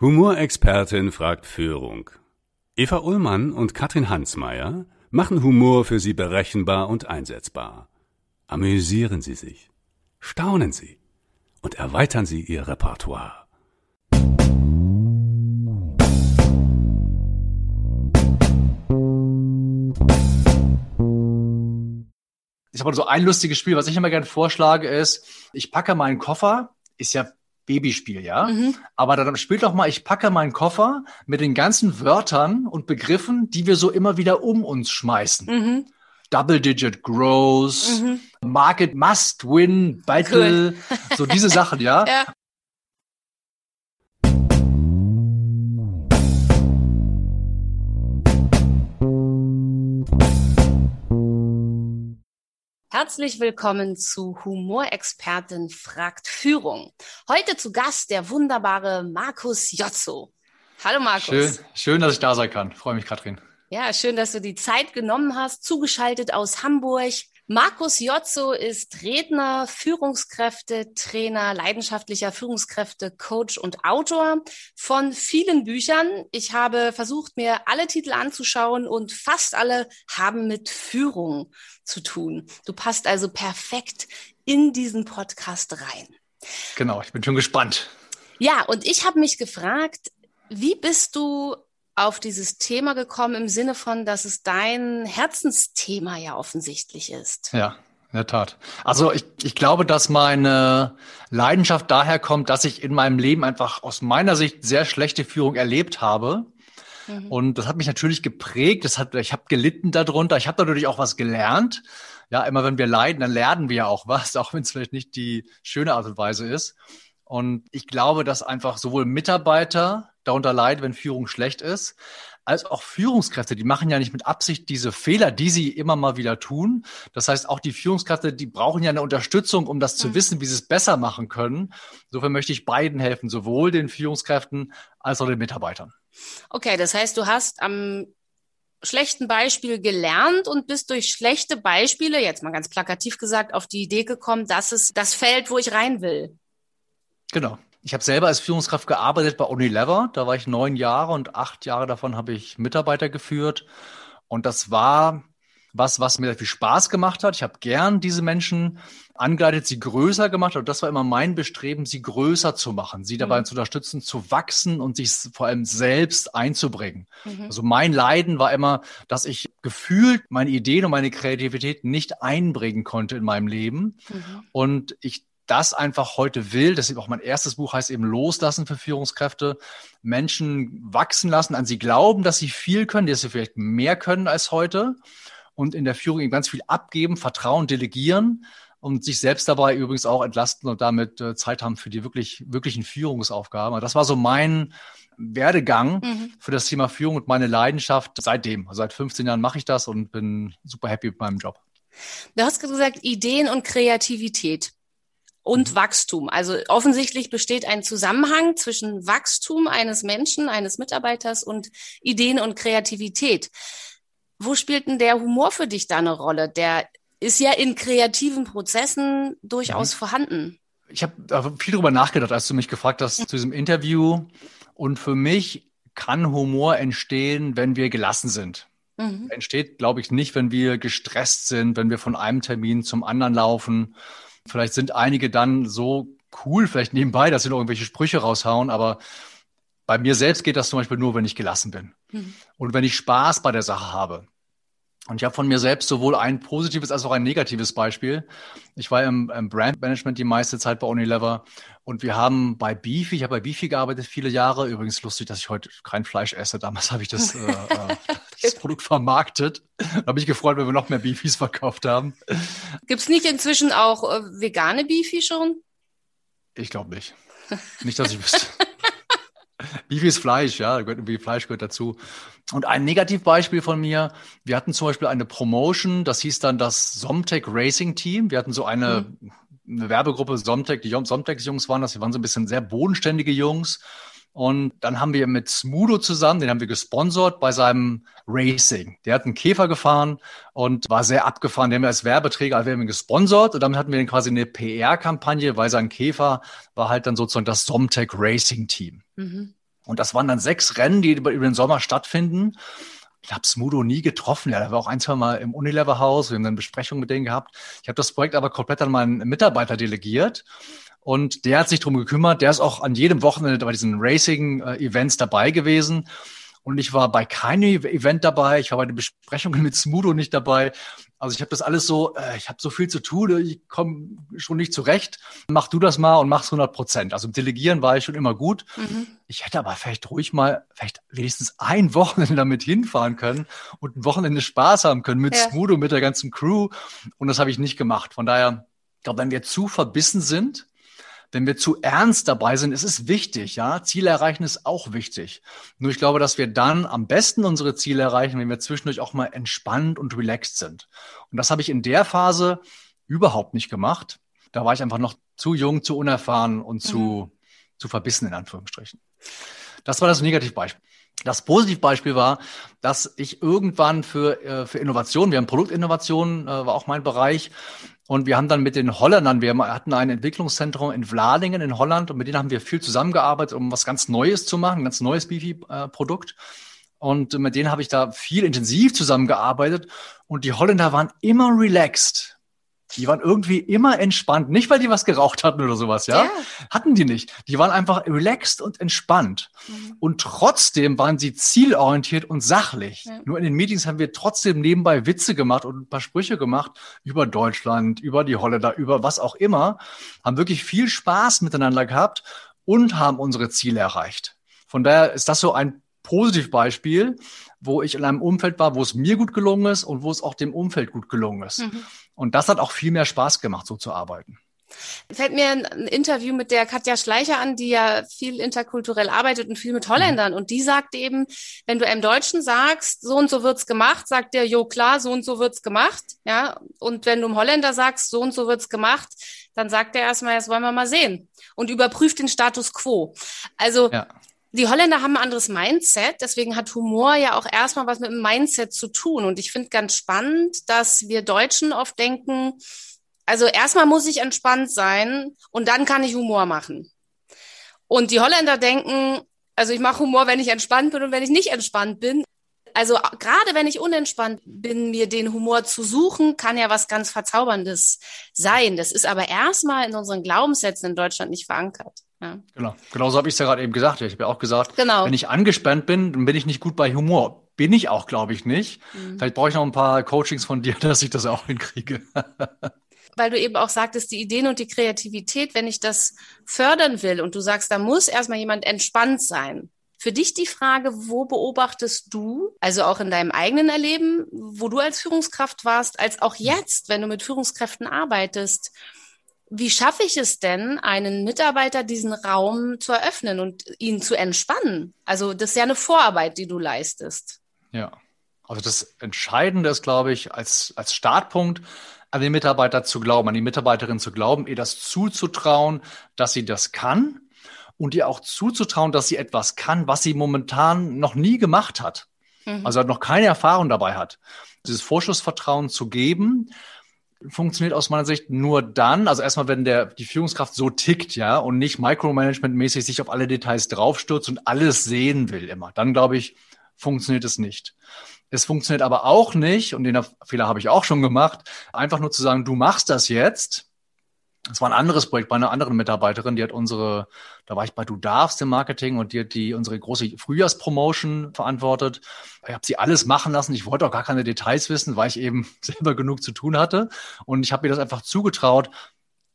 Humorexpertin fragt Führung. Eva Ullmann und Katrin Hansmeier machen Humor für Sie berechenbar und einsetzbar. Amüsieren Sie sich, staunen Sie und erweitern Sie Ihr Repertoire. Ich habe so ein lustiges Spiel, was ich immer gerne vorschlage, ist, ich packe meinen Koffer, ist ja Babyspiel, ja. Mhm. Aber dann spielt doch mal, ich packe meinen Koffer mit den ganzen Wörtern und Begriffen, die wir so immer wieder um uns schmeißen. Mhm. Double-Digit Growth, mhm. Market Must Win, Battle, cool. so diese Sachen, ja? ja. Herzlich willkommen zu Humorexpertin fragt Führung. Heute zu Gast der wunderbare Markus Jotzo. Hallo Markus. Schön, schön, dass ich da sein kann. Freue mich, Katrin. Ja, schön, dass du die Zeit genommen hast, zugeschaltet aus Hamburg. Markus Jotzo ist Redner, Führungskräfte, Trainer, leidenschaftlicher Führungskräfte, Coach und Autor von vielen Büchern. Ich habe versucht, mir alle Titel anzuschauen und fast alle haben mit Führung zu tun. Du passt also perfekt in diesen Podcast rein. Genau, ich bin schon gespannt. Ja, und ich habe mich gefragt, wie bist du auf dieses Thema gekommen im Sinne von, dass es dein Herzensthema ja offensichtlich ist. Ja, in der Tat. Also ich, ich glaube, dass meine Leidenschaft daher kommt, dass ich in meinem Leben einfach aus meiner Sicht sehr schlechte Führung erlebt habe. Mhm. Und das hat mich natürlich geprägt. Das hat, ich habe gelitten darunter. Ich habe natürlich auch was gelernt. Ja, immer wenn wir leiden, dann lernen wir ja auch was, auch wenn es vielleicht nicht die schöne Art und Weise ist. Und ich glaube, dass einfach sowohl Mitarbeiter darunter leiden, wenn Führung schlecht ist, als auch Führungskräfte, die machen ja nicht mit Absicht diese Fehler, die sie immer mal wieder tun. Das heißt, auch die Führungskräfte, die brauchen ja eine Unterstützung, um das zu mhm. wissen, wie sie es besser machen können. Insofern möchte ich beiden helfen, sowohl den Führungskräften als auch den Mitarbeitern. Okay, das heißt, du hast am schlechten Beispiel gelernt und bist durch schlechte Beispiele, jetzt mal ganz plakativ gesagt, auf die Idee gekommen, dass es das Feld, wo ich rein will. Genau. Ich habe selber als Führungskraft gearbeitet bei Unilever. Da war ich neun Jahre und acht Jahre davon habe ich Mitarbeiter geführt. Und das war was, was mir viel Spaß gemacht hat. Ich habe gern diese Menschen angeleitet, sie größer gemacht. Und das war immer mein Bestreben, sie größer zu machen, sie dabei mhm. zu unterstützen, zu wachsen und sich vor allem selbst einzubringen. Mhm. Also mein Leiden war immer, dass ich gefühlt meine Ideen und meine Kreativität nicht einbringen konnte in meinem Leben. Mhm. Und ich das einfach heute will, deshalb auch mein erstes Buch heißt eben Loslassen für Führungskräfte, Menschen wachsen lassen, an sie glauben, dass sie viel können, dass sie vielleicht mehr können als heute und in der Führung eben ganz viel abgeben, vertrauen, delegieren und sich selbst dabei übrigens auch entlasten und damit äh, Zeit haben für die wirklich, wirklichen Führungsaufgaben. Das war so mein Werdegang mhm. für das Thema Führung und meine Leidenschaft seitdem. Also seit 15 Jahren mache ich das und bin super happy mit meinem Job. Du hast gesagt, Ideen und Kreativität und mhm. Wachstum. Also offensichtlich besteht ein Zusammenhang zwischen Wachstum eines Menschen, eines Mitarbeiters und Ideen und Kreativität. Wo spielt denn der Humor für dich da eine Rolle? Der ist ja in kreativen Prozessen durchaus mhm. vorhanden. Ich habe viel darüber nachgedacht, als du mich gefragt hast zu diesem Interview. Und für mich kann Humor entstehen, wenn wir gelassen sind. Mhm. Entsteht, glaube ich, nicht, wenn wir gestresst sind, wenn wir von einem Termin zum anderen laufen Vielleicht sind einige dann so cool, vielleicht nebenbei, dass sie noch irgendwelche Sprüche raushauen, aber bei mir selbst geht das zum Beispiel nur, wenn ich gelassen bin mhm. und wenn ich Spaß bei der Sache habe. Und ich habe von mir selbst sowohl ein positives als auch ein negatives Beispiel. Ich war im, im Brandmanagement die meiste Zeit bei Unilever und wir haben bei Beefy, ich habe bei Beefy gearbeitet viele Jahre. Übrigens lustig, dass ich heute kein Fleisch esse. Damals habe ich das, äh, äh das Produkt vermarktet. Da habe ich gefreut, wenn wir noch mehr Beefies verkauft haben. Gibt es nicht inzwischen auch äh, vegane Beefy schon? Ich glaube nicht. Nicht, dass ich wüsste. Ist Fleisch? Ja, wie Fleisch gehört dazu. Und ein Negativbeispiel von mir, wir hatten zum Beispiel eine Promotion, das hieß dann das Somtech Racing Team. Wir hatten so eine, mhm. eine Werbegruppe Somtech, die Somtech-Jungs waren das, die waren so ein bisschen sehr bodenständige Jungs. Und dann haben wir mit Smudo zusammen, den haben wir gesponsert bei seinem Racing. Der hat einen Käfer gefahren und war sehr abgefahren. Den haben wir als Werbeträger, also wir haben ihn gesponsert und damit hatten wir dann quasi eine PR-Kampagne, weil sein Käfer war halt dann sozusagen das Somtech Racing Team. Mhm. Und das waren dann sechs Rennen, die über, über den Sommer stattfinden. Ich habe Smudo nie getroffen. Ja, der war auch ein, zwei Mal im Unilever-Haus. Wir haben dann Besprechungen mit denen gehabt. Ich habe das Projekt aber komplett an meinen Mitarbeiter delegiert. Und der hat sich drum gekümmert. Der ist auch an jedem Wochenende bei diesen Racing-Events dabei gewesen. Und ich war bei keinem Event dabei. Ich war bei den Besprechungen mit Smudo nicht dabei. Also ich habe das alles so, äh, ich habe so viel zu tun, ich komme schon nicht zurecht. Mach du das mal und mach's 100 Prozent. Also im Delegieren war ich schon immer gut. Mhm. Ich hätte aber vielleicht ruhig mal, vielleicht wenigstens ein Wochenende damit hinfahren können und ein Wochenende Spaß haben können mit ja. Smudo, mit der ganzen Crew. Und das habe ich nicht gemacht. Von daher, ich glaube, wenn wir zu verbissen sind, wenn wir zu ernst dabei sind, es ist wichtig, ja. Ziele erreichen ist auch wichtig. Nur ich glaube, dass wir dann am besten unsere Ziele erreichen, wenn wir zwischendurch auch mal entspannt und relaxed sind. Und das habe ich in der Phase überhaupt nicht gemacht. Da war ich einfach noch zu jung, zu unerfahren und zu, mhm. zu verbissen, in Anführungsstrichen. Das war das Negativbeispiel. Das Positivbeispiel war, dass ich irgendwann für, äh, für Innovation, wir haben Produktinnovation, äh, war auch mein Bereich, und wir haben dann mit den Holländern, wir hatten ein Entwicklungszentrum in Vladingen in Holland und mit denen haben wir viel zusammengearbeitet, um was ganz Neues zu machen, ein ganz neues Bifi-Produkt. Und mit denen habe ich da viel intensiv zusammengearbeitet. Und die Holländer waren immer relaxed. Die waren irgendwie immer entspannt. Nicht, weil die was geraucht hatten oder sowas, ja? ja. Hatten die nicht. Die waren einfach relaxed und entspannt. Mhm. Und trotzdem waren sie zielorientiert und sachlich. Ja. Nur in den Meetings haben wir trotzdem nebenbei Witze gemacht und ein paar Sprüche gemacht über Deutschland, über die Holländer, über was auch immer. Haben wirklich viel Spaß miteinander gehabt und haben unsere Ziele erreicht. Von daher ist das so ein Positivbeispiel, wo ich in einem Umfeld war, wo es mir gut gelungen ist und wo es auch dem Umfeld gut gelungen ist. Mhm. Und das hat auch viel mehr Spaß gemacht, so zu arbeiten. Fällt mir ein Interview mit der Katja Schleicher an, die ja viel interkulturell arbeitet und viel mit Holländern. Und die sagt eben, wenn du einem Deutschen sagst, so und so wird's gemacht, sagt der, jo klar, so und so wird's gemacht. Ja. Und wenn du einem Holländer sagst, so und so wird's gemacht, dann sagt er erstmal, das wollen wir mal sehen. Und überprüft den Status quo. Also ja die Holländer haben ein anderes Mindset, deswegen hat Humor ja auch erstmal was mit dem Mindset zu tun. Und ich finde ganz spannend, dass wir Deutschen oft denken, also erstmal muss ich entspannt sein und dann kann ich Humor machen. Und die Holländer denken, also ich mache Humor, wenn ich entspannt bin und wenn ich nicht entspannt bin. Also gerade wenn ich unentspannt bin, mir den Humor zu suchen, kann ja was ganz Verzauberndes sein. Das ist aber erstmal in unseren Glaubenssätzen in Deutschland nicht verankert. Ja. Genau, genauso habe ich es ja gerade eben gesagt. Ich habe ja auch gesagt, genau. wenn ich angespannt bin, dann bin ich nicht gut bei Humor. Bin ich auch, glaube ich, nicht. Mhm. Vielleicht brauche ich noch ein paar Coachings von dir, dass ich das auch hinkriege. Weil du eben auch sagtest, die Ideen und die Kreativität, wenn ich das fördern will und du sagst, da muss erstmal jemand entspannt sein. Für dich die Frage, wo beobachtest du, also auch in deinem eigenen Erleben, wo du als Führungskraft warst, als auch jetzt, wenn du mit Führungskräften arbeitest, wie schaffe ich es denn, einen Mitarbeiter diesen Raum zu eröffnen und ihn zu entspannen? Also das ist ja eine Vorarbeit, die du leistest. Ja, also das Entscheidende ist, glaube ich, als, als Startpunkt an den Mitarbeiter zu glauben, an die Mitarbeiterin zu glauben, ihr das zuzutrauen, dass sie das kann und ihr auch zuzutrauen, dass sie etwas kann, was sie momentan noch nie gemacht hat. Mhm. Also noch keine Erfahrung dabei hat. Dieses Vorschussvertrauen zu geben, funktioniert aus meiner Sicht nur dann, also erstmal, wenn der, die Führungskraft so tickt, ja, und nicht Micromanagement-mäßig sich auf alle Details draufstürzt und alles sehen will immer. Dann, glaube ich, funktioniert es nicht. Es funktioniert aber auch nicht, und den Fehler habe ich auch schon gemacht, einfach nur zu sagen, du machst das jetzt, das war ein anderes Projekt bei einer anderen Mitarbeiterin, die hat unsere, da war ich bei Du darfst im Marketing und die hat die unsere große Frühjahrspromotion verantwortet. Ich habe sie alles machen lassen. Ich wollte auch gar keine Details wissen, weil ich eben selber genug zu tun hatte. Und ich habe mir das einfach zugetraut,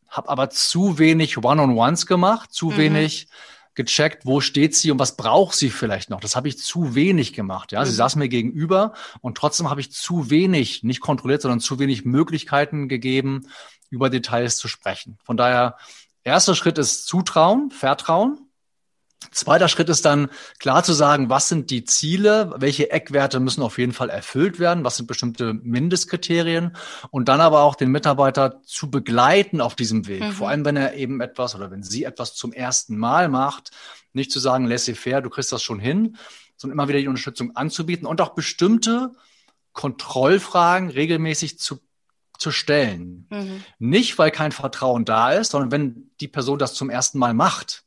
habe aber zu wenig One-on-Ones gemacht, zu mhm. wenig gecheckt, wo steht sie und was braucht sie vielleicht noch. Das habe ich zu wenig gemacht. Ja, mhm. sie saß mir gegenüber und trotzdem habe ich zu wenig, nicht kontrolliert, sondern zu wenig Möglichkeiten gegeben, über Details zu sprechen. Von daher, erster Schritt ist Zutrauen, Vertrauen. Zweiter Schritt ist dann klar zu sagen, was sind die Ziele, welche Eckwerte müssen auf jeden Fall erfüllt werden, was sind bestimmte Mindestkriterien und dann aber auch den Mitarbeiter zu begleiten auf diesem Weg. Mhm. Vor allem, wenn er eben etwas oder wenn sie etwas zum ersten Mal macht, nicht zu sagen, laissez-faire, du kriegst das schon hin, sondern immer wieder die Unterstützung anzubieten und auch bestimmte Kontrollfragen regelmäßig zu zu stellen. Mhm. Nicht, weil kein Vertrauen da ist, sondern wenn die Person das zum ersten Mal macht,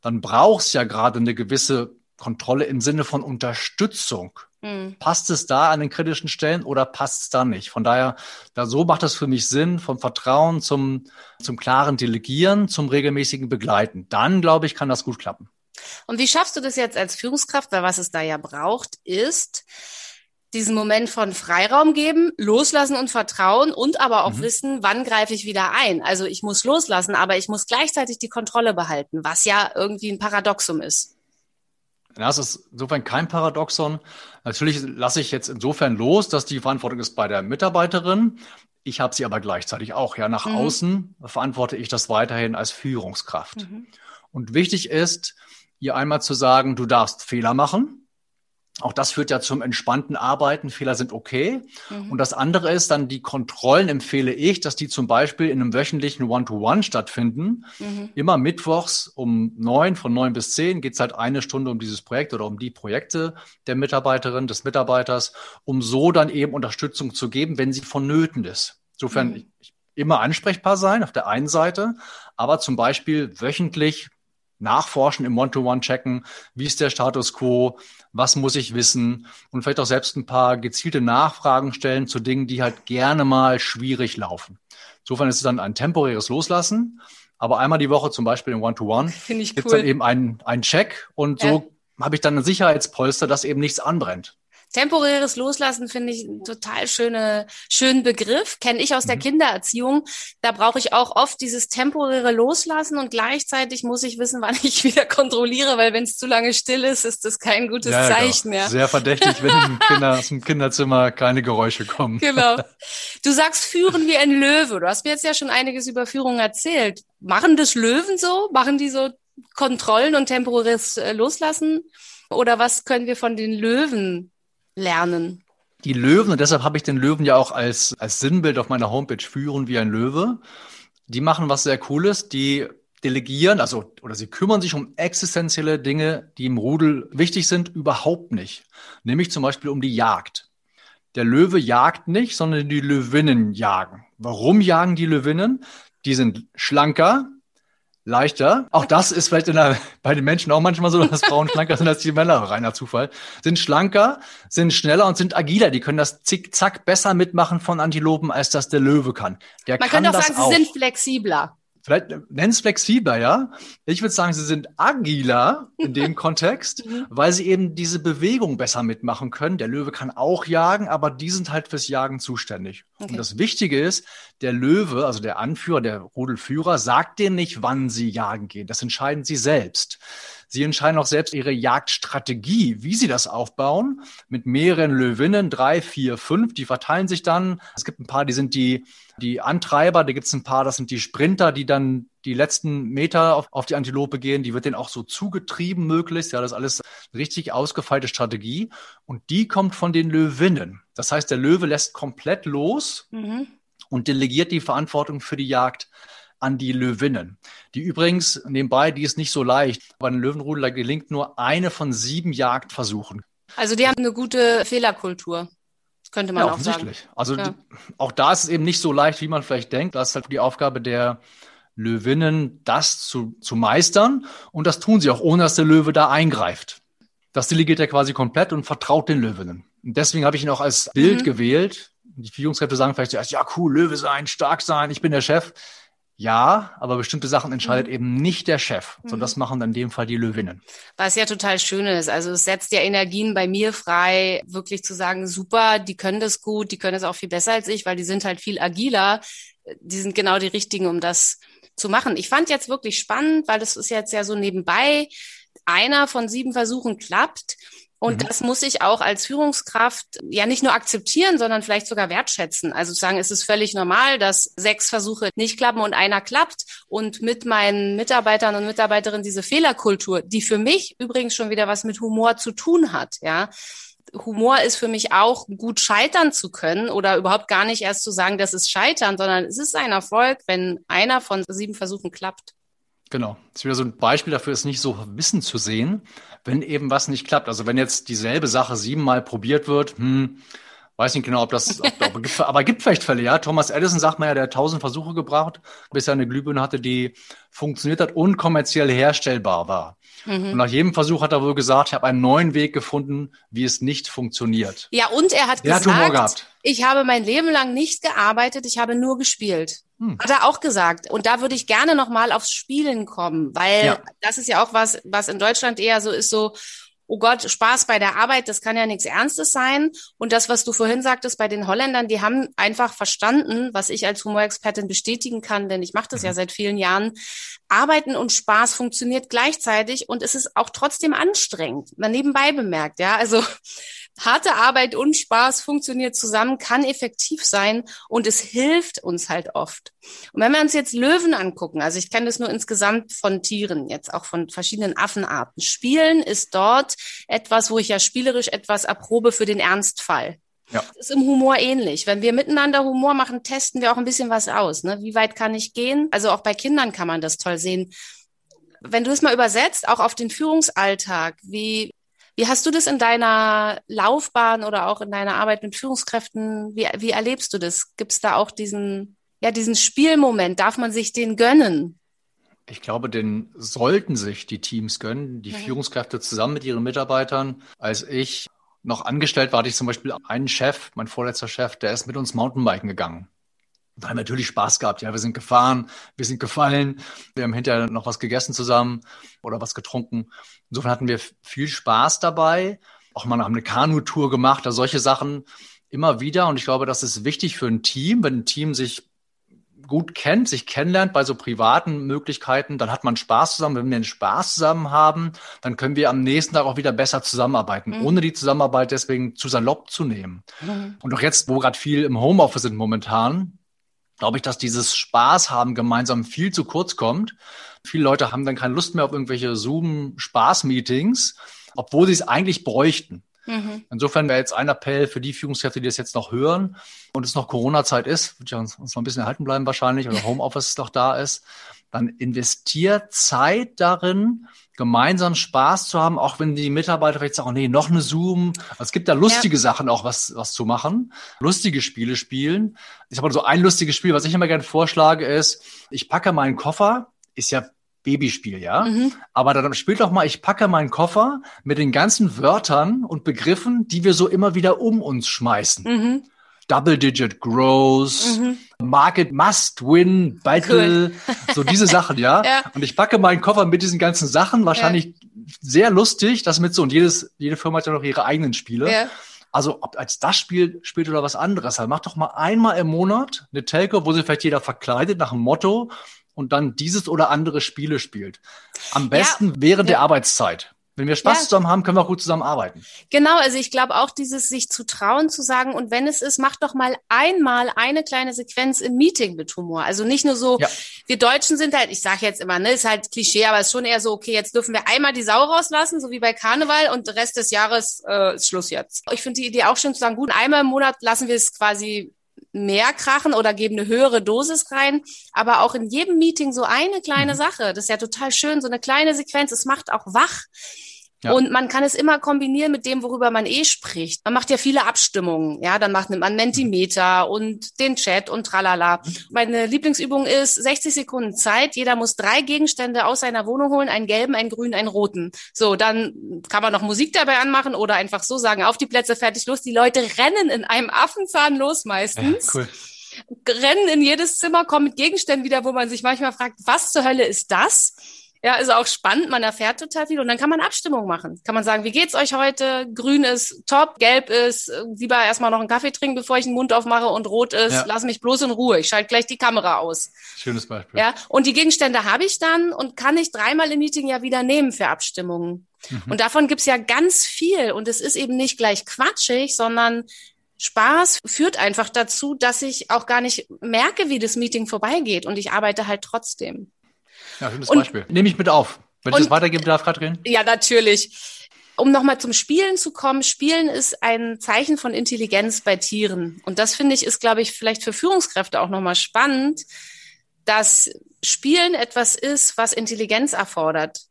dann brauchst ja gerade eine gewisse Kontrolle im Sinne von Unterstützung. Mhm. Passt es da an den kritischen Stellen oder passt es da nicht? Von daher, da so macht es für mich Sinn, vom Vertrauen zum, zum klaren Delegieren, zum regelmäßigen Begleiten. Dann, glaube ich, kann das gut klappen. Und wie schaffst du das jetzt als Führungskraft? Weil was es da ja braucht, ist, diesen Moment von Freiraum geben, loslassen und vertrauen und aber auch mhm. wissen, wann greife ich wieder ein. Also ich muss loslassen, aber ich muss gleichzeitig die Kontrolle behalten, was ja irgendwie ein Paradoxum ist. Ja, es ist insofern kein Paradoxon. Natürlich lasse ich jetzt insofern los, dass die Verantwortung ist bei der Mitarbeiterin. Ich habe sie aber gleichzeitig auch. Ja, nach mhm. außen verantworte ich das weiterhin als Führungskraft. Mhm. Und wichtig ist, ihr einmal zu sagen, du darfst Fehler machen. Auch das führt ja zum entspannten Arbeiten. Fehler sind okay. Mhm. Und das andere ist dann die Kontrollen empfehle ich, dass die zum Beispiel in einem wöchentlichen One-to-One -One stattfinden. Mhm. Immer mittwochs um neun, von neun bis zehn geht's halt eine Stunde um dieses Projekt oder um die Projekte der Mitarbeiterin, des Mitarbeiters, um so dann eben Unterstützung zu geben, wenn sie vonnöten ist. Insofern mhm. ich, immer ansprechbar sein auf der einen Seite, aber zum Beispiel wöchentlich nachforschen, im One-to-One checken, wie ist der Status quo, was muss ich wissen und vielleicht auch selbst ein paar gezielte Nachfragen stellen zu Dingen, die halt gerne mal schwierig laufen. Insofern ist es dann ein temporäres Loslassen, aber einmal die Woche zum Beispiel im One-to-One gibt es cool. dann eben einen, einen Check und ja. so habe ich dann ein Sicherheitspolster, dass eben nichts anbrennt. Temporäres Loslassen finde ich einen total schöne, schönen Begriff. Kenne ich aus der mhm. Kindererziehung. Da brauche ich auch oft dieses temporäre Loslassen und gleichzeitig muss ich wissen, wann ich wieder kontrolliere, weil wenn es zu lange still ist, ist das kein gutes ja, Zeichen genau. mehr. Sehr verdächtig, wenn im Kinder, aus dem Kinderzimmer keine Geräusche kommen. Genau. Du sagst führen wie ein Löwe. Du hast mir jetzt ja schon einiges über Führung erzählt. Machen das Löwen so? Machen die so Kontrollen und temporäres äh, Loslassen? Oder was können wir von den Löwen lernen? Die Löwen, und deshalb habe ich den Löwen ja auch als, als Sinnbild auf meiner Homepage führen wie ein Löwe. Die machen was sehr Cooles. Die delegieren, also, oder sie kümmern sich um existenzielle Dinge, die im Rudel wichtig sind, überhaupt nicht. Nämlich zum Beispiel um die Jagd. Der Löwe jagt nicht, sondern die Löwinnen jagen. Warum jagen die Löwinnen? Die sind schlanker, leichter. Auch das ist vielleicht der, bei den Menschen auch manchmal so, dass Frauen schlanker sind als die Männer, reiner Zufall. Sind schlanker, sind schneller und sind agiler. Die können das zickzack besser mitmachen von Antilopen, als das der Löwe kann. Der Man kann könnte auch sagen, auch. sie sind flexibler vielleicht nenn es flexibler, ja. Ich würde sagen, sie sind agiler in dem Kontext, mhm. weil sie eben diese Bewegung besser mitmachen können. Der Löwe kann auch jagen, aber die sind halt fürs Jagen zuständig. Okay. Und das Wichtige ist, der Löwe, also der Anführer, der Rudelführer, sagt denen nicht, wann sie jagen gehen. Das entscheiden sie selbst. Sie entscheiden auch selbst ihre Jagdstrategie, wie sie das aufbauen, mit mehreren Löwinnen, drei, vier, fünf, die verteilen sich dann. Es gibt ein paar, die sind die, die Antreiber, da gibt es ein paar, das sind die Sprinter, die dann die letzten Meter auf, auf die Antilope gehen, die wird denen auch so zugetrieben möglichst. Ja, das ist alles richtig ausgefeilte Strategie. Und die kommt von den Löwinnen. Das heißt, der Löwe lässt komplett los mhm. und delegiert die Verantwortung für die Jagd an die Löwinnen. Die übrigens, nebenbei, die ist nicht so leicht. Bei den Löwenrudler gelingt nur eine von sieben Jagdversuchen. Also die haben eine gute Fehlerkultur. Könnte man ja, auch offensichtlich. sagen. Also ja. auch da ist es eben nicht so leicht, wie man vielleicht denkt. Das ist halt die Aufgabe der Löwinnen, das zu, zu meistern. Und das tun sie auch, ohne dass der Löwe da eingreift. Das delegiert er quasi komplett und vertraut den Löwinnen. Und deswegen habe ich ihn auch als Bild mhm. gewählt. Die Führungskräfte sagen vielleicht zuerst, ja cool, Löwe sein, stark sein, ich bin der Chef. Ja, aber bestimmte Sachen entscheidet mhm. eben nicht der Chef, sondern mhm. das machen dann in dem Fall die Löwinnen. Was ja total schön ist. Also es setzt ja Energien bei mir frei, wirklich zu sagen, super, die können das gut, die können das auch viel besser als ich, weil die sind halt viel agiler. Die sind genau die richtigen, um das zu machen. Ich fand jetzt wirklich spannend, weil das ist jetzt ja so nebenbei. Einer von sieben Versuchen klappt. Und mhm. das muss ich auch als Führungskraft ja nicht nur akzeptieren, sondern vielleicht sogar wertschätzen. Also sagen, es ist völlig normal, dass sechs Versuche nicht klappen und einer klappt. Und mit meinen Mitarbeitern und Mitarbeiterinnen diese Fehlerkultur, die für mich übrigens schon wieder was mit Humor zu tun hat, ja. Humor ist für mich auch gut scheitern zu können oder überhaupt gar nicht erst zu sagen, das ist scheitern, sondern es ist ein Erfolg, wenn einer von sieben Versuchen klappt. Genau. Das ist wieder so ein Beispiel dafür, ist nicht so Wissen zu sehen, wenn eben was nicht klappt. Also wenn jetzt dieselbe Sache siebenmal probiert wird, hm, Weiß nicht genau, ob das, ob, ob, aber gibt vielleicht Fälle, ja. Thomas Edison sagt man ja, der hat tausend Versuche gebraucht, bis er eine Glühbirne hatte, die funktioniert hat und kommerziell herstellbar war. Mhm. Und nach jedem Versuch hat er wohl gesagt, ich habe einen neuen Weg gefunden, wie es nicht funktioniert. Ja, und er hat der gesagt, hat ich habe mein Leben lang nicht gearbeitet, ich habe nur gespielt. Hm. Hat er auch gesagt. Und da würde ich gerne nochmal aufs Spielen kommen, weil ja. das ist ja auch was, was in Deutschland eher so ist, so, oh Gott, Spaß bei der Arbeit, das kann ja nichts Ernstes sein. Und das, was du vorhin sagtest bei den Holländern, die haben einfach verstanden, was ich als Humorexpertin bestätigen kann, denn ich mache das mhm. ja seit vielen Jahren. Arbeiten und Spaß funktioniert gleichzeitig und es ist auch trotzdem anstrengend. Man nebenbei bemerkt, ja. Also harte Arbeit und Spaß funktioniert zusammen, kann effektiv sein und es hilft uns halt oft. Und wenn wir uns jetzt Löwen angucken, also ich kenne das nur insgesamt von Tieren, jetzt auch von verschiedenen Affenarten. Spielen ist dort etwas, wo ich ja spielerisch etwas erprobe für den Ernstfall. Ja. Das ist im Humor ähnlich. Wenn wir miteinander Humor machen, testen wir auch ein bisschen was aus. Ne? Wie weit kann ich gehen? Also auch bei Kindern kann man das toll sehen. Wenn du es mal übersetzt, auch auf den Führungsalltag, wie wie hast du das in deiner Laufbahn oder auch in deiner Arbeit mit Führungskräften? Wie, wie erlebst du das? Gibt es da auch diesen, ja, diesen Spielmoment? Darf man sich den gönnen? Ich glaube, den sollten sich die Teams gönnen, die mhm. Führungskräfte zusammen mit ihren Mitarbeitern. Als ich noch angestellt war, hatte ich zum Beispiel einen Chef, mein vorletzter Chef, der ist mit uns Mountainbiken gegangen. Wir haben natürlich Spaß gehabt. Ja, wir sind gefahren, wir sind gefallen, wir haben hinterher noch was gegessen zusammen oder was getrunken. Insofern hatten wir viel Spaß dabei. Auch mal haben eine Kanutour gemacht, also solche Sachen immer wieder. Und ich glaube, das ist wichtig für ein Team, wenn ein Team sich gut kennt, sich kennenlernt bei so privaten Möglichkeiten, dann hat man Spaß zusammen. Wenn wir einen Spaß zusammen haben, dann können wir am nächsten Tag auch wieder besser zusammenarbeiten, mhm. ohne die Zusammenarbeit deswegen zu salopp zu nehmen. Mhm. Und auch jetzt, wo gerade viel im Homeoffice sind momentan, glaube ich, dass dieses Spaß haben gemeinsam viel zu kurz kommt. Viele Leute haben dann keine Lust mehr auf irgendwelche Zoom-Spaß-Meetings, obwohl sie es eigentlich bräuchten. Mhm. Insofern wäre jetzt ein Appell für die Führungskräfte, die das jetzt noch hören und es noch Corona-Zeit ist, wird ja uns, uns noch ein bisschen erhalten bleiben wahrscheinlich, oder Homeoffice noch da ist, dann investiert Zeit darin, gemeinsam Spaß zu haben, auch wenn die Mitarbeiter vielleicht sagen, nee, noch eine Zoom. Es gibt da lustige ja. Sachen auch, was, was zu machen. Lustige Spiele spielen. Ich habe so ein lustiges Spiel, was ich immer gerne vorschlage, ist, ich packe meinen Koffer, ist ja Babyspiel, ja. Mhm. Aber dann spielt doch mal, ich packe meinen Koffer mit den ganzen Wörtern und Begriffen, die wir so immer wieder um uns schmeißen. Mhm. Double-Digit Growth, mhm. Market Must Win, Battle, cool. so diese Sachen, ja? ja? Und ich packe meinen Koffer mit diesen ganzen Sachen, wahrscheinlich ja. sehr lustig, das mit so, und jedes, jede Firma hat ja noch ihre eigenen Spiele. Ja. Also, ob als das Spiel spielt oder was anderes, halt, mach doch mal einmal im Monat eine Telco, wo sich vielleicht jeder verkleidet nach einem Motto und dann dieses oder andere Spiele spielt. Am besten während der Arbeitszeit. Wenn wir Spaß ja. zusammen haben, können wir auch gut zusammen arbeiten. Genau, also ich glaube auch dieses sich zu trauen, zu sagen, und wenn es ist, mach doch mal einmal eine kleine Sequenz im Meeting mit Humor. Also nicht nur so, ja. wir Deutschen sind halt, ich sage jetzt immer, ne, ist halt Klischee, aber es ist schon eher so, okay, jetzt dürfen wir einmal die Sau rauslassen, so wie bei Karneval, und der Rest des Jahres äh, ist Schluss jetzt. Ich finde die Idee auch schön zu sagen, gut, einmal im Monat lassen wir es quasi mehr krachen oder geben eine höhere Dosis rein, aber auch in jedem Meeting so eine kleine mhm. Sache. Das ist ja total schön, so eine kleine Sequenz. Es macht auch wach. Ja. Und man kann es immer kombinieren mit dem, worüber man eh spricht. Man macht ja viele Abstimmungen. Ja, dann macht man Mentimeter und den Chat und tralala. Meine Lieblingsübung ist 60 Sekunden Zeit. Jeder muss drei Gegenstände aus seiner Wohnung holen. Einen gelben, einen grünen, einen roten. So, dann kann man noch Musik dabei anmachen oder einfach so sagen, auf die Plätze, fertig, los. Die Leute rennen in einem Affenzahn los meistens. Ja, cool rennen in jedes Zimmer, kommen mit Gegenständen wieder, wo man sich manchmal fragt, was zur Hölle ist das? Ja, ist auch spannend, man erfährt total viel und dann kann man Abstimmung machen. Kann man sagen, wie geht's euch heute? Grün ist top, gelb ist, lieber erstmal noch einen Kaffee trinken, bevor ich den Mund aufmache und rot ist, ja. lass mich bloß in Ruhe. Ich schalte gleich die Kamera aus. Schönes Beispiel. Ja, und die Gegenstände habe ich dann und kann ich dreimal im Meeting ja wieder nehmen für Abstimmungen. Mhm. Und davon gibt's ja ganz viel und es ist eben nicht gleich quatschig, sondern Spaß führt einfach dazu, dass ich auch gar nicht merke, wie das Meeting vorbeigeht und ich arbeite halt trotzdem. Ja, schönes und, Beispiel. Nehme ich mit auf. Wenn ich das weitergeben darf, Katrin? Ja, natürlich. Um nochmal zum Spielen zu kommen, Spielen ist ein Zeichen von Intelligenz bei Tieren. Und das finde ich ist, glaube ich, vielleicht für Führungskräfte auch nochmal spannend, dass Spielen etwas ist, was Intelligenz erfordert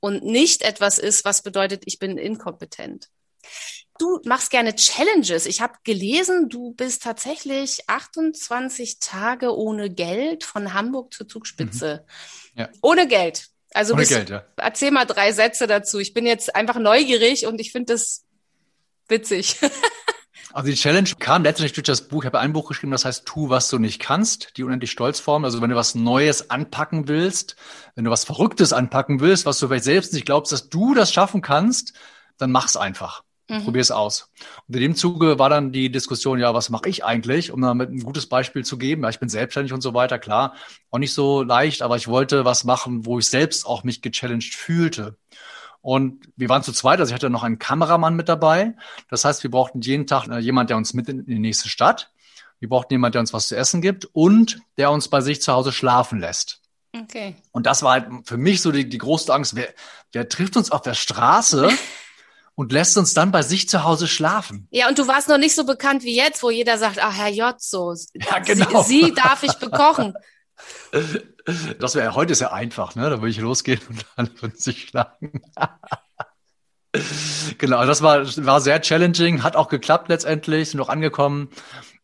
und nicht etwas ist, was bedeutet, ich bin inkompetent. Du machst gerne Challenges. Ich habe gelesen, du bist tatsächlich 28 Tage ohne Geld von Hamburg zur Zugspitze. Mhm. Ja. Ohne Geld. Also ohne bist, Geld, ja. erzähl mal drei Sätze dazu. Ich bin jetzt einfach neugierig und ich finde das witzig. Also die Challenge kam letztendlich durch das Buch. Ich habe ein Buch geschrieben, das heißt Tu, was du nicht kannst, die unendlich Stolzform. Also wenn du was Neues anpacken willst, wenn du was Verrücktes anpacken willst, was du vielleicht selbst nicht glaubst, dass du das schaffen kannst, dann mach's einfach. Mhm. Probier es aus. Und in dem Zuge war dann die Diskussion, ja, was mache ich eigentlich, um damit ein gutes Beispiel zu geben. Ja, ich bin selbstständig und so weiter, klar, auch nicht so leicht, aber ich wollte was machen, wo ich selbst auch mich gechallenged fühlte. Und wir waren zu zweit, also ich hatte noch einen Kameramann mit dabei. Das heißt, wir brauchten jeden Tag äh, jemand, der uns mit in die nächste Stadt. Wir brauchten jemand, der uns was zu essen gibt und der uns bei sich zu Hause schlafen lässt. Okay. Und das war halt für mich so die, die große Angst. Wer, wer trifft uns auf der Straße und lässt uns dann bei sich zu Hause schlafen? Ja, und du warst noch nicht so bekannt wie jetzt, wo jeder sagt, ah, Herr J, so. Ja, genau. Sie, Sie darf ich bekochen. Das wäre heute sehr einfach, ne? Da würde ich losgehen und dann würden sie schlagen. genau, das war, war sehr challenging, hat auch geklappt letztendlich, sind noch angekommen.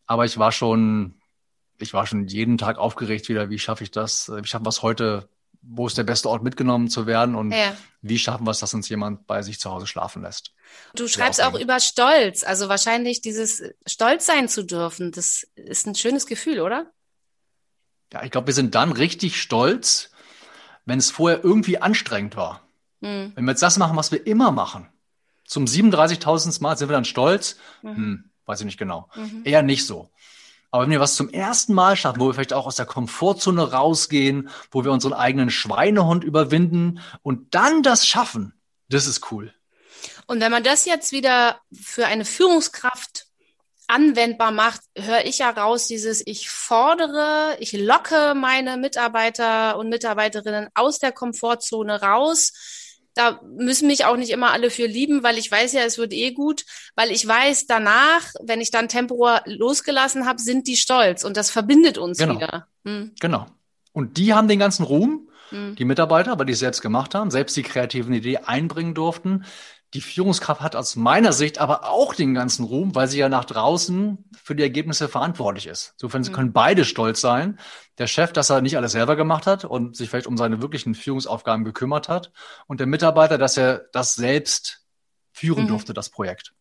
Aber ich war schon, ich war schon jeden Tag aufgeregt wieder, wie schaffe ich das? Wie schaffen wir es heute? Wo ist der beste Ort mitgenommen zu werden? Und ja. wie schaffen wir es, dass uns jemand bei sich zu Hause schlafen lässt? Du schreibst auch über Stolz, also wahrscheinlich dieses Stolz sein zu dürfen. Das ist ein schönes Gefühl, oder? Ja, ich glaube, wir sind dann richtig stolz, wenn es vorher irgendwie anstrengend war. Mhm. Wenn wir jetzt das machen, was wir immer machen, zum 37.000. Mal sind wir dann stolz? Mhm. Hm, weiß ich nicht genau. Mhm. Eher nicht so. Aber wenn wir was zum ersten Mal schaffen, wo wir vielleicht auch aus der Komfortzone rausgehen, wo wir unseren eigenen Schweinehund überwinden und dann das schaffen, das ist cool. Und wenn man das jetzt wieder für eine Führungskraft anwendbar macht, höre ich ja raus, dieses ich fordere, ich locke meine Mitarbeiter und Mitarbeiterinnen aus der Komfortzone raus. Da müssen mich auch nicht immer alle für lieben, weil ich weiß ja, es wird eh gut, weil ich weiß, danach, wenn ich dann Tempo losgelassen habe, sind die stolz und das verbindet uns genau. wieder. Hm. Genau. Und die haben den ganzen Ruhm, hm. die Mitarbeiter, weil die es selbst gemacht haben, selbst die kreativen Ideen einbringen durften. Die Führungskraft hat aus meiner Sicht aber auch den ganzen Ruhm, weil sie ja nach draußen für die Ergebnisse verantwortlich ist. Insofern mhm. können beide stolz sein. Der Chef, dass er nicht alles selber gemacht hat und sich vielleicht um seine wirklichen Führungsaufgaben gekümmert hat. Und der Mitarbeiter, dass er das selbst führen mhm. durfte, das Projekt.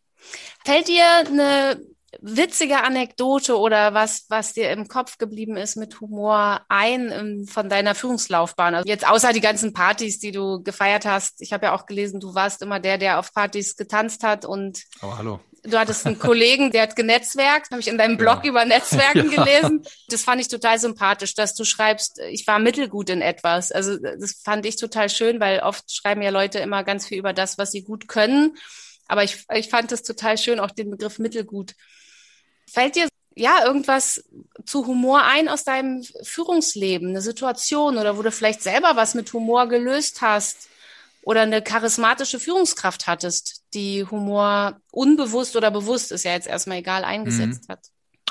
Fällt dir eine witzige Anekdote oder was, was dir im Kopf geblieben ist mit Humor ein ähm, von deiner Führungslaufbahn? Also jetzt außer die ganzen Partys, die du gefeiert hast. Ich habe ja auch gelesen, du warst immer der, der auf Partys getanzt hat und oh, hallo. Du hattest einen Kollegen, der hat genetzwerkt, habe ich in deinem Blog ja. über Netzwerken ja. gelesen. Das fand ich total sympathisch, dass du schreibst, ich war mittelgut in etwas. Also das fand ich total schön, weil oft schreiben ja Leute immer ganz viel über das, was sie gut können. Aber ich, ich fand es total schön, auch den Begriff Mittelgut. Fällt dir ja irgendwas zu Humor ein aus deinem Führungsleben, eine Situation oder wo du vielleicht selber was mit Humor gelöst hast oder eine charismatische Führungskraft hattest, die Humor unbewusst oder bewusst, ist ja jetzt erstmal egal, eingesetzt mhm. hat?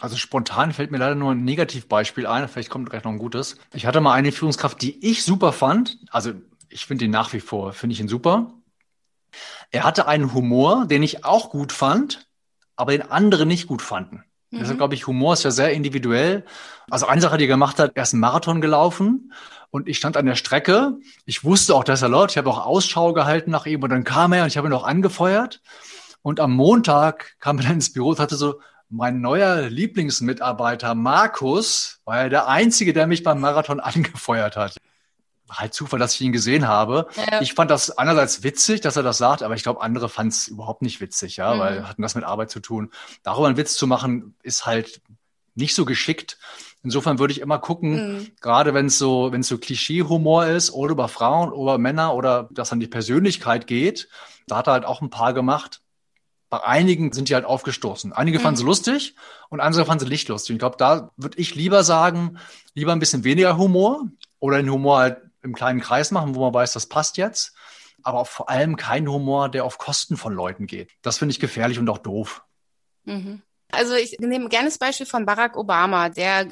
Also spontan fällt mir leider nur ein Negativbeispiel ein, vielleicht kommt gleich noch ein gutes. Ich hatte mal eine Führungskraft, die ich super fand, also ich finde ihn nach wie vor, finde ich ihn super. Er hatte einen Humor, den ich auch gut fand, aber den andere nicht gut fanden. Mhm. Deshalb glaube ich, Humor ist ja sehr individuell. Also eine Sache, die er gemacht hat, er ist einen Marathon gelaufen und ich stand an der Strecke. Ich wusste auch, dass er läuft. Ich habe auch Ausschau gehalten nach ihm und dann kam er und ich habe ihn auch angefeuert. Und am Montag kam er dann ins Büro und hatte so, mein neuer Lieblingsmitarbeiter Markus war ja der Einzige, der mich beim Marathon angefeuert hat halt Zufall, dass ich ihn gesehen habe. Ja. Ich fand das einerseits witzig, dass er das sagt, aber ich glaube, andere fanden es überhaupt nicht witzig, ja, mhm. weil hatten das mit Arbeit zu tun. Darüber einen Witz zu machen, ist halt nicht so geschickt. Insofern würde ich immer gucken, mhm. gerade wenn es so, wenn es so Klischee-Humor ist, oder über Frauen oder Männer oder das an die Persönlichkeit geht, da hat er halt auch ein paar gemacht. Bei einigen sind die halt aufgestoßen. Einige mhm. fanden sie lustig und andere fanden sie nicht lustig. Ich glaube, da würde ich lieber sagen, lieber ein bisschen weniger Humor oder den Humor halt im kleinen Kreis machen, wo man weiß, das passt jetzt. Aber vor allem kein Humor, der auf Kosten von Leuten geht. Das finde ich gefährlich und auch doof. Mhm. Also ich nehme gerne das Beispiel von Barack Obama, der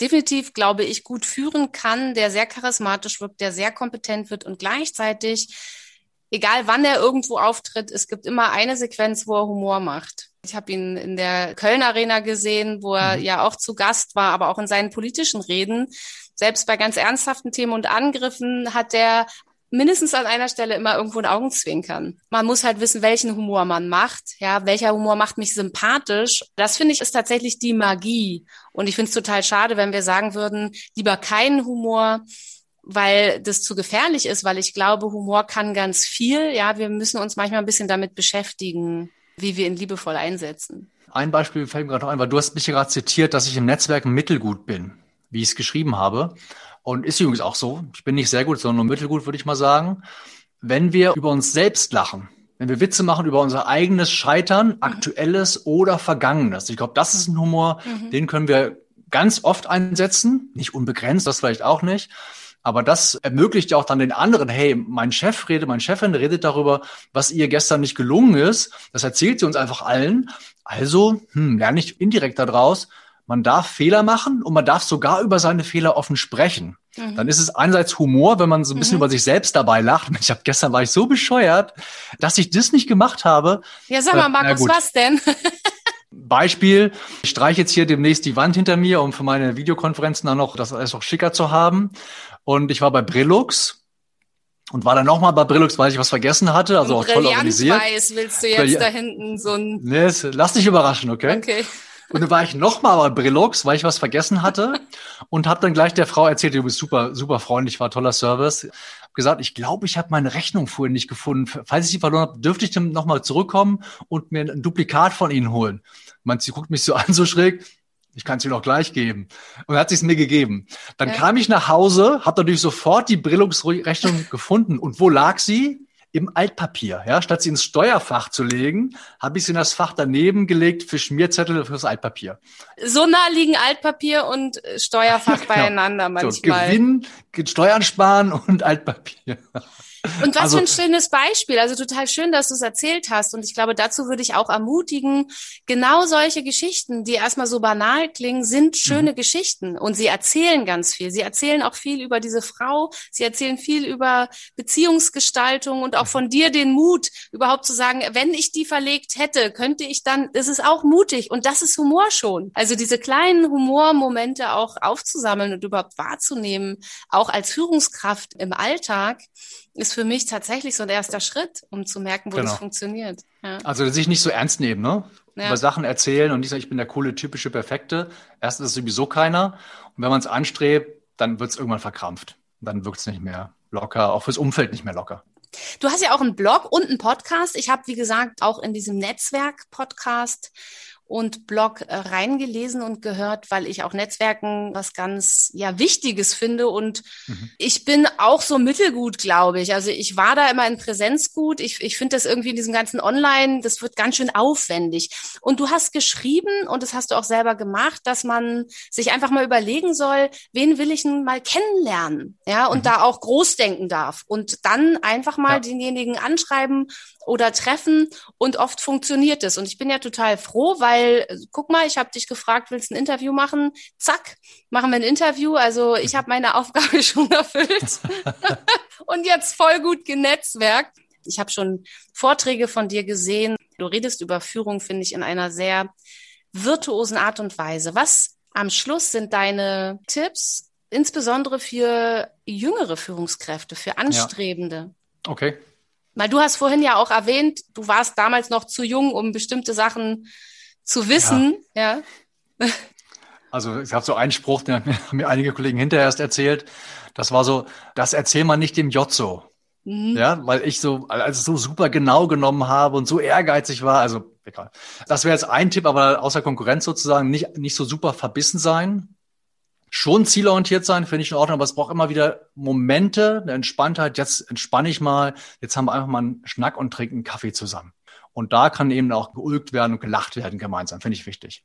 definitiv, glaube ich, gut führen kann, der sehr charismatisch wirkt, der sehr kompetent wird und gleichzeitig egal wann er irgendwo auftritt, es gibt immer eine Sequenz, wo er Humor macht. Ich habe ihn in der Köln Arena gesehen, wo er mhm. ja auch zu Gast war, aber auch in seinen politischen Reden. Selbst bei ganz ernsthaften Themen und Angriffen hat er mindestens an einer Stelle immer irgendwo ein Augenzwinkern. Man muss halt wissen, welchen Humor man macht. Ja, welcher Humor macht mich sympathisch? Das finde ich ist tatsächlich die Magie. Und ich finde es total schade, wenn wir sagen würden, lieber keinen Humor, weil das zu gefährlich ist, weil ich glaube, Humor kann ganz viel. Ja, wir müssen uns manchmal ein bisschen damit beschäftigen, wie wir ihn liebevoll einsetzen. Ein Beispiel fällt mir gerade noch ein, weil du hast mich ja gerade zitiert, dass ich im Netzwerk mittelgut bin, wie ich es geschrieben habe. Und ist übrigens auch so. Ich bin nicht sehr gut, sondern nur mittelgut, würde ich mal sagen. Wenn wir über uns selbst lachen, wenn wir Witze machen über unser eigenes Scheitern, mhm. aktuelles oder vergangenes. Ich glaube, das ist ein Humor, mhm. den können wir ganz oft einsetzen. Nicht unbegrenzt, das vielleicht auch nicht. Aber das ermöglicht ja auch dann den anderen, hey, mein Chef redet, meine Chefin redet darüber, was ihr gestern nicht gelungen ist. Das erzählt sie uns einfach allen. Also, hm, lerne ich indirekt daraus, man darf Fehler machen und man darf sogar über seine Fehler offen sprechen. Mhm. Dann ist es einerseits Humor, wenn man so ein bisschen mhm. über sich selbst dabei lacht. Ich habe gestern war ich so bescheuert, dass ich das nicht gemacht habe. Ja, sag mal, äh, Markus, was denn? Beispiel, ich streiche jetzt hier demnächst die Wand hinter mir, um für meine Videokonferenzen dann noch das alles noch schicker zu haben. Und ich war bei Brillux und war dann nochmal bei Brillux, weil ich was vergessen hatte, also auch toll organisiert. Weiß willst du jetzt da hinten so ein... Nee, lass dich überraschen, okay? Okay. Und dann war ich nochmal bei Brillux, weil ich was vergessen hatte und habe dann gleich der Frau erzählt, du bist super, super freundlich, war toller Service. Hab gesagt, ich glaube, ich habe meine Rechnung vorhin nicht gefunden. Falls ich sie verloren habe, dürfte ich dann nochmal zurückkommen und mir ein Duplikat von Ihnen holen. Man, sie guckt mich so an, so schräg. Ich kann es Ihnen auch gleich geben. Und hat sie es mir gegeben. Dann ja. kam ich nach Hause, habe natürlich sofort die Brillungsrechnung gefunden. Und wo lag sie? Im Altpapier. Ja, statt sie ins Steuerfach zu legen, habe ich sie in das Fach daneben gelegt für Schmierzettel fürs Altpapier. So nah liegen Altpapier und Steuerfach genau. beieinander manchmal. So, Gewinn, Steuern sparen und Altpapier. Und was also, für ein schönes Beispiel. Also total schön, dass du es erzählt hast. Und ich glaube, dazu würde ich auch ermutigen, genau solche Geschichten, die erstmal so banal klingen, sind schöne mhm. Geschichten. Und sie erzählen ganz viel. Sie erzählen auch viel über diese Frau. Sie erzählen viel über Beziehungsgestaltung und auch mhm. von dir den Mut, überhaupt zu sagen, wenn ich die verlegt hätte, könnte ich dann, das ist auch mutig. Und das ist Humor schon. Also diese kleinen Humormomente auch aufzusammeln und überhaupt wahrzunehmen, auch als Führungskraft im Alltag, ist für mich tatsächlich so ein erster Schritt, um zu merken, wo genau. das funktioniert. Ja. Also sich nicht so ernst nehmen, ne? Ja. Über Sachen erzählen und nicht sagen, ich bin der coole, typische, perfekte. Erstens ist sowieso keiner. Und wenn man es anstrebt, dann wird es irgendwann verkrampft. Dann wirkt es nicht mehr locker, auch fürs Umfeld nicht mehr locker. Du hast ja auch einen Blog und einen Podcast. Ich habe, wie gesagt, auch in diesem Netzwerk-Podcast und Blog äh, reingelesen und gehört, weil ich auch Netzwerken was ganz ja Wichtiges finde und mhm. ich bin auch so mittelgut, glaube ich. Also ich war da immer in Präsenz gut. Ich, ich finde das irgendwie in diesem ganzen Online, das wird ganz schön aufwendig. Und du hast geschrieben und das hast du auch selber gemacht, dass man sich einfach mal überlegen soll, wen will ich denn mal kennenlernen, ja, und mhm. da auch groß denken darf und dann einfach mal ja. denjenigen anschreiben oder treffen und oft funktioniert es. Und ich bin ja total froh, weil, guck mal, ich habe dich gefragt, willst du ein Interview machen? Zack, machen wir ein Interview. Also ich habe meine Aufgabe schon erfüllt und jetzt voll gut genetzwerkt. Ich habe schon Vorträge von dir gesehen. Du redest über Führung, finde ich, in einer sehr virtuosen Art und Weise. Was am Schluss sind deine Tipps, insbesondere für jüngere Führungskräfte, für Anstrebende? Ja. Okay. Weil du hast vorhin ja auch erwähnt, du warst damals noch zu jung, um bestimmte Sachen zu wissen. Ja. ja. Also es gab so einen Spruch, den haben mir einige Kollegen hinterher erst erzählt. Das war so, das erzähl man nicht dem Jotzo. Mhm. Ja, weil ich so, also so super genau genommen habe und so ehrgeizig war. Also egal. Das wäre jetzt ein Tipp, aber außer Konkurrenz sozusagen nicht, nicht so super verbissen sein schon zielorientiert sein, finde ich in Ordnung, aber es braucht immer wieder Momente, eine Entspanntheit. Jetzt entspanne ich mal, jetzt haben wir einfach mal einen Schnack und trinken einen Kaffee zusammen. Und da kann eben auch geulgt werden und gelacht werden gemeinsam, finde ich wichtig.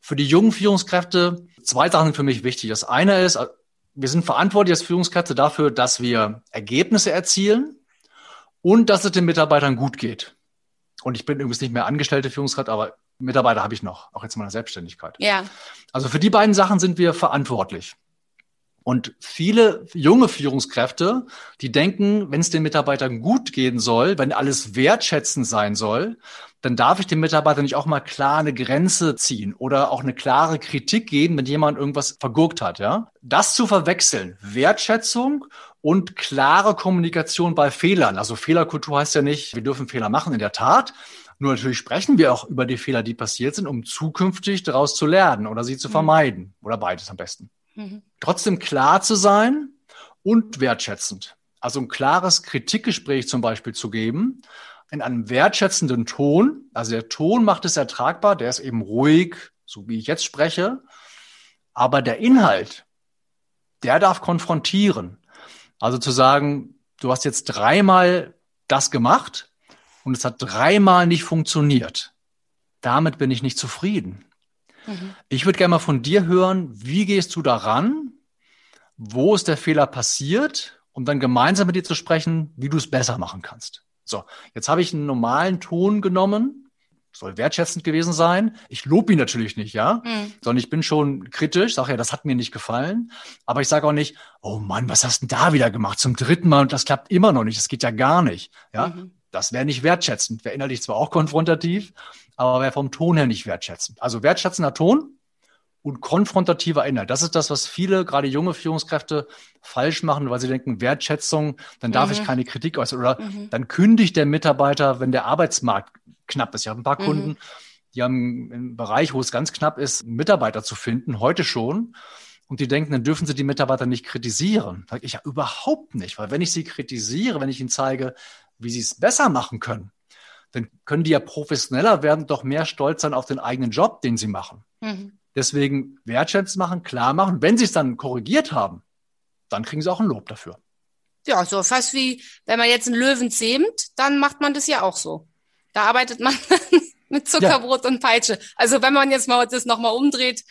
Für die jungen Führungskräfte, zwei Sachen für mich wichtig. Das eine ist, wir sind verantwortlich als Führungskräfte dafür, dass wir Ergebnisse erzielen und dass es den Mitarbeitern gut geht. Und ich bin übrigens nicht mehr angestellte Führungskraft, aber Mitarbeiter habe ich noch, auch jetzt in meiner Selbstständigkeit. Ja. Also für die beiden Sachen sind wir verantwortlich. Und viele junge Führungskräfte, die denken, wenn es den Mitarbeitern gut gehen soll, wenn alles wertschätzend sein soll, dann darf ich dem Mitarbeiter nicht auch mal klar eine Grenze ziehen oder auch eine klare Kritik geben, wenn jemand irgendwas vergurkt hat, ja? Das zu verwechseln, Wertschätzung und klare Kommunikation bei Fehlern. Also Fehlerkultur heißt ja nicht, wir dürfen Fehler machen, in der Tat. Nur natürlich sprechen wir auch über die Fehler, die passiert sind, um zukünftig daraus zu lernen oder sie zu mhm. vermeiden. Oder beides am besten. Mhm. Trotzdem klar zu sein und wertschätzend. Also ein klares Kritikgespräch zum Beispiel zu geben, in einem wertschätzenden Ton. Also der Ton macht es ertragbar, der ist eben ruhig, so wie ich jetzt spreche. Aber der Inhalt, der darf konfrontieren. Also zu sagen, du hast jetzt dreimal das gemacht und es hat dreimal nicht funktioniert. Damit bin ich nicht zufrieden. Mhm. Ich würde gerne mal von dir hören, wie gehst du daran? Wo ist der Fehler passiert? Um dann gemeinsam mit dir zu sprechen, wie du es besser machen kannst. So, jetzt habe ich einen normalen Ton genommen, soll wertschätzend gewesen sein. Ich lobe ihn natürlich nicht, ja, mhm. sondern ich bin schon kritisch, sage ja, das hat mir nicht gefallen. Aber ich sage auch nicht, oh Mann, was hast du denn da wieder gemacht zum dritten Mal und das klappt immer noch nicht, das geht ja gar nicht, ja. Mhm. Das wäre nicht wertschätzend, wäre innerlich zwar auch konfrontativ, aber wäre vom Ton her nicht wertschätzend. Also wertschätzender Ton und konfrontativer Inhalt. Das ist das, was viele, gerade junge Führungskräfte, falsch machen, weil sie denken, Wertschätzung, dann darf mhm. ich keine Kritik äußern. Oder mhm. dann kündigt der Mitarbeiter, wenn der Arbeitsmarkt knapp ist. Ich habe ein paar mhm. Kunden, die haben im Bereich, wo es ganz knapp ist, Mitarbeiter zu finden, heute schon. Und die denken, dann dürfen sie die Mitarbeiter nicht kritisieren. Sag ich ja überhaupt nicht, weil wenn ich sie kritisiere, wenn ich ihnen zeige, wie sie es besser machen können, dann können die ja professioneller werden, doch mehr stolz sein auf den eigenen Job, den sie machen. Mhm. Deswegen wertschätzend machen, klar machen. Wenn sie es dann korrigiert haben, dann kriegen sie auch ein Lob dafür. Ja, so fast wie, wenn man jetzt einen Löwen zähmt, dann macht man das ja auch so. Da arbeitet man mit Zuckerbrot ja. und Peitsche. Also wenn man jetzt mal das nochmal umdreht,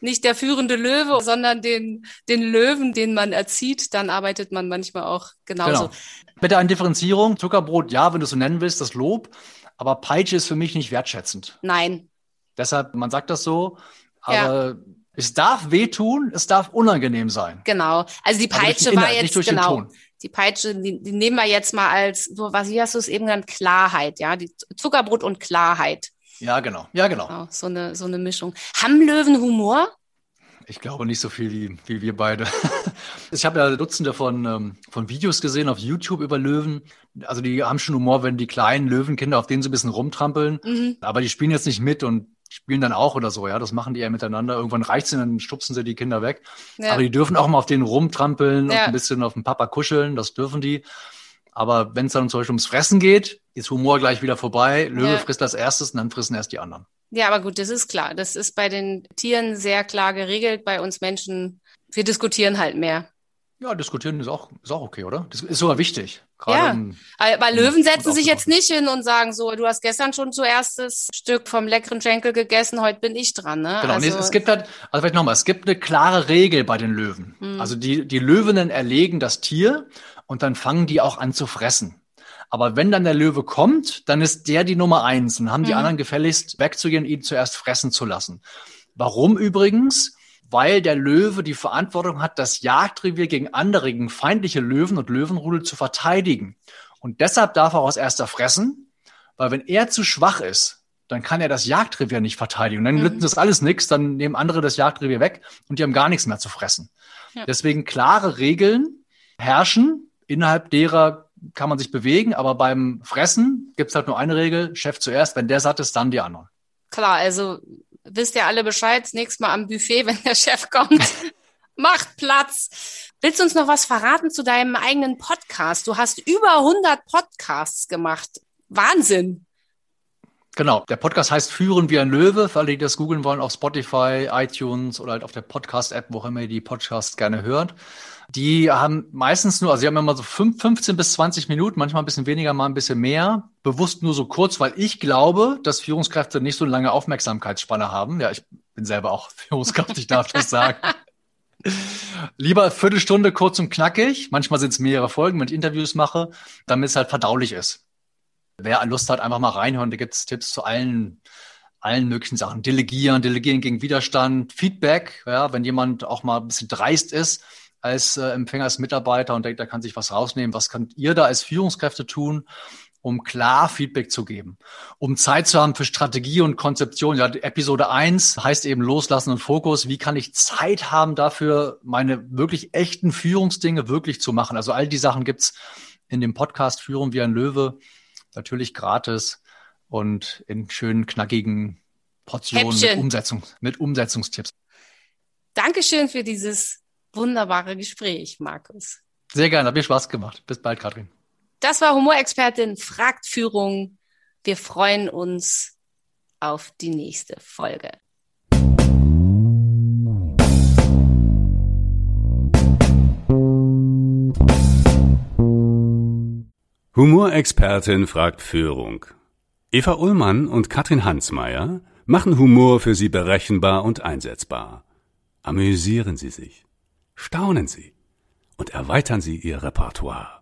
nicht der führende Löwe, sondern den, den Löwen, den man erzieht, dann arbeitet man manchmal auch genauso. Genau. Bitte eine Differenzierung. Zuckerbrot, ja, wenn du es so nennen willst, das Lob. Aber Peitsche ist für mich nicht wertschätzend. Nein. Deshalb, man sagt das so, aber ja. es darf wehtun, es darf unangenehm sein. Genau. Also die Peitsche war jetzt, genau. Die Peitsche, die, die nehmen wir jetzt mal als, so, was, wie hast du es eben genannt? Klarheit, ja. Die Zuckerbrot und Klarheit. Ja, genau. Ja, genau. genau so eine, so eine Mischung. Haben Löwen Humor? Ich glaube nicht so viel wie, wie wir beide. Ich habe ja Dutzende von, ähm, von Videos gesehen auf YouTube über Löwen. Also die haben schon Humor, wenn die kleinen Löwenkinder auf denen so ein bisschen rumtrampeln. Mhm. Aber die spielen jetzt nicht mit und spielen dann auch oder so, ja. Das machen die ja miteinander. Irgendwann reicht's ihnen, dann stupsen sie die Kinder weg. Ja. Aber die dürfen auch mal auf denen rumtrampeln ja. und ein bisschen auf den Papa kuscheln. Das dürfen die. Aber wenn es dann zum Beispiel ums Fressen geht, ist Humor gleich wieder vorbei. Löwe ja. frisst als erstes und dann fressen erst die anderen. Ja, aber gut, das ist klar. Das ist bei den Tieren sehr klar geregelt. Bei uns Menschen, wir diskutieren halt mehr. Ja, diskutieren ist auch, ist auch okay, oder? Das ist sogar wichtig. Gerade ja, um, weil Löwen setzen sich jetzt nicht hin und sagen so, du hast gestern schon zuerst das Stück vom leckeren Schenkel gegessen, heute bin ich dran. Ne? Genau, also, nee, es gibt halt, also vielleicht nochmal, es gibt eine klare Regel bei den Löwen. Hm. Also die, die Löwinnen erlegen das Tier und dann fangen die auch an zu fressen. Aber wenn dann der Löwe kommt, dann ist der die Nummer eins und haben die hm. anderen gefälligst wegzugehen, ihn zuerst fressen zu lassen. Warum übrigens? weil der Löwe die Verantwortung hat, das Jagdrevier gegen andere, gegen feindliche Löwen und Löwenrudel zu verteidigen. Und deshalb darf er auch als erster fressen, weil wenn er zu schwach ist, dann kann er das Jagdrevier nicht verteidigen. Und dann mhm. das alles nichts, dann nehmen andere das Jagdrevier weg und die haben gar nichts mehr zu fressen. Ja. Deswegen klare Regeln herrschen, innerhalb derer kann man sich bewegen, aber beim Fressen gibt es halt nur eine Regel, Chef zuerst, wenn der satt ist, dann die anderen. Klar, also wisst ihr alle Bescheid, das nächste Mal am Buffet, wenn der Chef kommt. Macht Platz. Willst du uns noch was verraten zu deinem eigenen Podcast? Du hast über 100 Podcasts gemacht. Wahnsinn. Genau, der Podcast heißt Führen wie ein Löwe, für alle, die das googeln wollen, auf Spotify, iTunes oder halt auf der Podcast-App, wo immer ihr die Podcasts gerne hört. Die haben meistens nur, also sie haben immer so 5, 15 bis 20 Minuten, manchmal ein bisschen weniger, mal ein bisschen mehr. Bewusst nur so kurz, weil ich glaube, dass Führungskräfte nicht so lange Aufmerksamkeitsspanne haben. Ja, ich bin selber auch Führungskraft, ich darf das sagen. Lieber Viertelstunde kurz und knackig. Manchmal sind es mehrere Folgen, wenn ich Interviews mache, damit es halt verdaulich ist. Wer Lust hat, einfach mal reinhören. Da gibt es Tipps zu allen allen möglichen Sachen. Delegieren, delegieren gegen Widerstand, Feedback, ja, wenn jemand auch mal ein bisschen dreist ist, als äh, Empfänger, als Mitarbeiter und denkt, da kann sich was rausnehmen. Was könnt ihr da als Führungskräfte tun, um klar Feedback zu geben, um Zeit zu haben für Strategie und Konzeption. Ja, Episode eins heißt eben Loslassen und Fokus. Wie kann ich Zeit haben dafür, meine wirklich echten Führungsdinge wirklich zu machen? Also all die Sachen gibt's in dem Podcast Führung wie ein Löwe, natürlich gratis und in schönen, knackigen Portionen mit, Umsetzung, mit Umsetzungstipps. Dankeschön für dieses wunderbare Gespräch, Markus. Sehr gerne, hat mir Spaß gemacht. Bis bald, Katrin. Das war Humorexpertin Fragt Führung. Wir freuen uns auf die nächste Folge. Humorexpertin fragt Führung. Eva Ullmann und Katrin Hansmeier machen Humor für Sie berechenbar und einsetzbar. Amüsieren Sie sich, staunen Sie und erweitern Sie Ihr Repertoire.